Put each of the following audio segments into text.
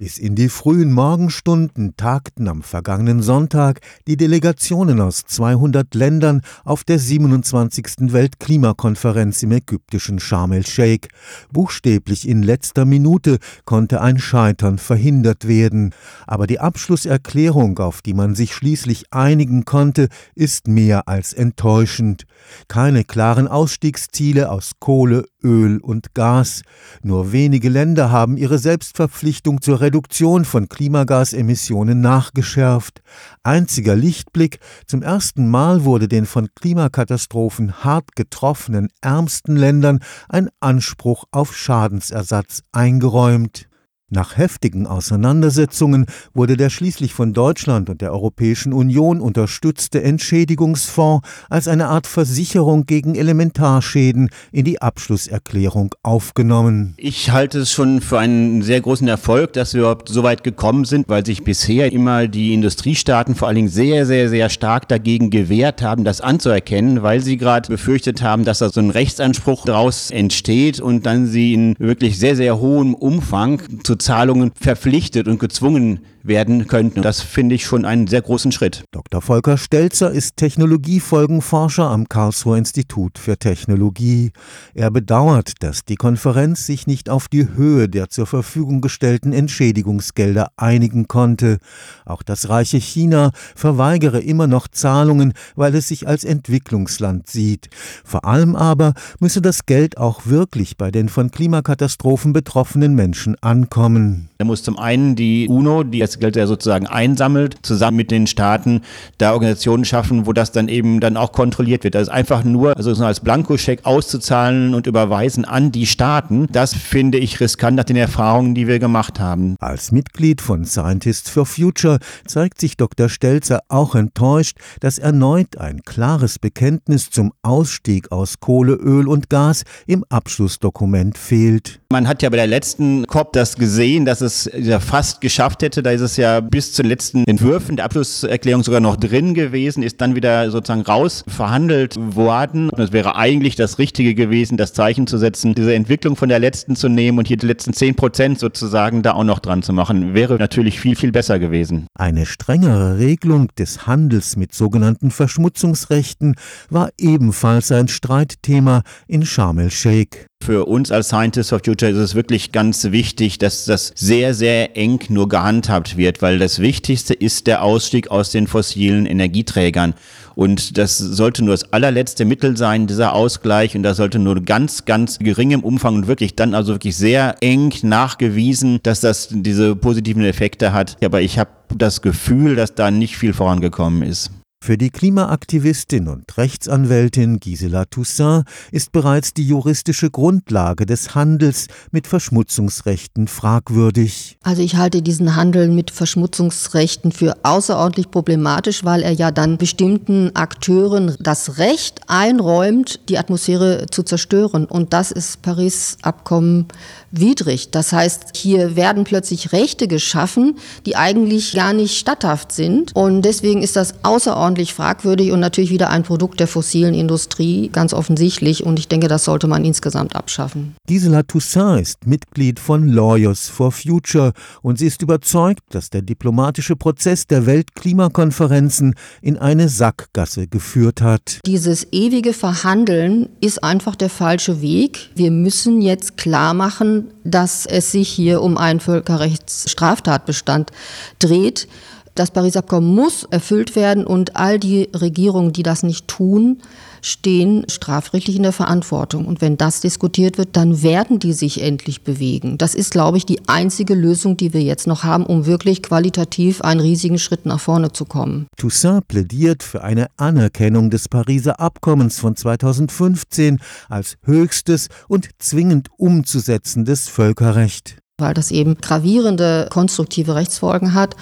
Bis in die frühen Morgenstunden tagten am vergangenen Sonntag die Delegationen aus 200 Ländern auf der 27. Weltklimakonferenz im ägyptischen Sharm el-Sheikh. Buchstäblich in letzter Minute konnte ein Scheitern verhindert werden. Aber die Abschlusserklärung, auf die man sich schließlich einigen konnte, ist mehr als enttäuschend. Keine klaren Ausstiegsziele aus Kohle, Öl und Gas. Nur wenige Länder haben ihre Selbstverpflichtung zur Reduktion von Klimagasemissionen nachgeschärft. Einziger Lichtblick, zum ersten Mal wurde den von Klimakatastrophen hart getroffenen ärmsten Ländern ein Anspruch auf Schadensersatz eingeräumt. Nach heftigen Auseinandersetzungen wurde der schließlich von Deutschland und der Europäischen Union unterstützte Entschädigungsfonds als eine Art Versicherung gegen Elementarschäden in die Abschlusserklärung aufgenommen. Ich halte es schon für einen sehr großen Erfolg, dass wir überhaupt so weit gekommen sind, weil sich bisher immer die Industriestaaten vor allen Dingen sehr, sehr, sehr stark dagegen gewehrt haben, das anzuerkennen, weil sie gerade befürchtet haben, dass da so ein Rechtsanspruch daraus entsteht und dann sie in wirklich sehr, sehr hohem Umfang zu Zahlungen verpflichtet und gezwungen werden könnten. Das finde ich schon einen sehr großen Schritt. Dr. Volker Stelzer ist Technologiefolgenforscher am Karlsruher Institut für Technologie. Er bedauert, dass die Konferenz sich nicht auf die Höhe der zur Verfügung gestellten Entschädigungsgelder einigen konnte. Auch das reiche China verweigere immer noch Zahlungen, weil es sich als Entwicklungsland sieht. Vor allem aber müsse das Geld auch wirklich bei den von Klimakatastrophen betroffenen Menschen ankommen. Da muss zum einen die UNO, die das Geld ja sozusagen einsammelt, zusammen mit den Staaten da Organisationen schaffen, wo das dann eben dann auch kontrolliert wird. Das ist einfach nur, also so als Blankoscheck auszuzahlen und überweisen an die Staaten, das finde ich riskant nach den Erfahrungen, die wir gemacht haben. Als Mitglied von Scientists for Future zeigt sich Dr. Stelzer auch enttäuscht, dass erneut ein klares Bekenntnis zum Ausstieg aus Kohle, Öl und Gas im Abschlussdokument fehlt. Man hat ja bei der letzten COP das gesehen, dass es ja fast geschafft hätte. Da ist es ja bis zu den letzten Entwürfen der Abschlusserklärung sogar noch drin gewesen, ist dann wieder sozusagen raus verhandelt worden. Und es wäre eigentlich das Richtige gewesen, das Zeichen zu setzen, diese Entwicklung von der letzten zu nehmen und hier die letzten zehn Prozent sozusagen da auch noch dran zu machen. Wäre natürlich viel, viel besser gewesen. Eine strengere Regelung des Handels mit sogenannten Verschmutzungsrechten war ebenfalls ein Streitthema in Sharm el-Sheikh. Für uns als Scientists for Future ist es wirklich ganz wichtig, dass das sehr, sehr eng nur gehandhabt wird, weil das Wichtigste ist der Ausstieg aus den fossilen Energieträgern. Und das sollte nur das allerletzte Mittel sein, dieser Ausgleich. Und das sollte nur ganz, ganz geringem Umfang und wirklich dann also wirklich sehr eng nachgewiesen, dass das diese positiven Effekte hat. Aber ich habe das Gefühl, dass da nicht viel vorangekommen ist. Für die Klimaaktivistin und Rechtsanwältin Gisela Toussaint ist bereits die juristische Grundlage des Handels mit Verschmutzungsrechten fragwürdig. Also ich halte diesen Handel mit Verschmutzungsrechten für außerordentlich problematisch, weil er ja dann bestimmten Akteuren das Recht einräumt, die Atmosphäre zu zerstören. Und das ist Paris-Abkommen widrig. Das heißt, hier werden plötzlich Rechte geschaffen, die eigentlich gar nicht statthaft sind. Und deswegen ist das außerordentlich fragwürdig und natürlich wieder ein Produkt der fossilen Industrie, ganz offensichtlich. Und ich denke, das sollte man insgesamt abschaffen. Gisela Toussaint ist Mitglied von Lawyers for Future und sie ist überzeugt, dass der diplomatische Prozess der Weltklimakonferenzen in eine Sackgasse geführt hat. Dieses ewige Verhandeln ist einfach der falsche Weg. Wir müssen jetzt klar machen, dass es sich hier um einen Völkerrechtsstraftatbestand dreht. Das Pariser Abkommen muss erfüllt werden und all die Regierungen, die das nicht tun, stehen strafrechtlich in der Verantwortung. Und wenn das diskutiert wird, dann werden die sich endlich bewegen. Das ist, glaube ich, die einzige Lösung, die wir jetzt noch haben, um wirklich qualitativ einen riesigen Schritt nach vorne zu kommen. Toussaint plädiert für eine Anerkennung des Pariser Abkommens von 2015 als höchstes und zwingend umzusetzendes Völkerrecht. Weil das eben gravierende konstruktive Rechtsfolgen hat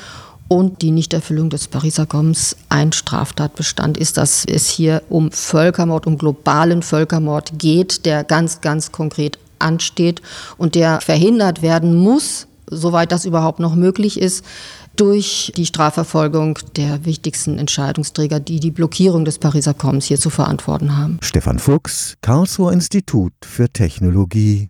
und die Nichterfüllung des Pariser Abkommens ein Straftatbestand ist, dass es hier um Völkermord, um globalen Völkermord geht, der ganz, ganz konkret ansteht und der verhindert werden muss, soweit das überhaupt noch möglich ist, durch die Strafverfolgung der wichtigsten Entscheidungsträger, die die Blockierung des Pariser Abkommens hier zu verantworten haben. Stefan Fuchs, Karlsruher Institut für Technologie.